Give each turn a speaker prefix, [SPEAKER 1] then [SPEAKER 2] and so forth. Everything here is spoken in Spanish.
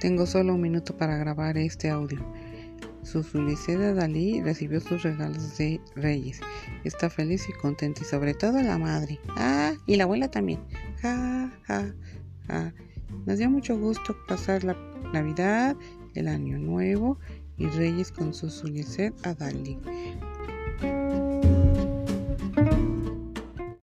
[SPEAKER 1] Tengo solo un minuto para grabar este audio. Su de Dalí recibió sus regalos de Reyes. Está feliz y contenta y sobre todo la madre. Ah, y la abuela también. Ja, ja, ja. Nos dio mucho gusto pasar la Navidad, el Año Nuevo y Reyes con su a Dalí.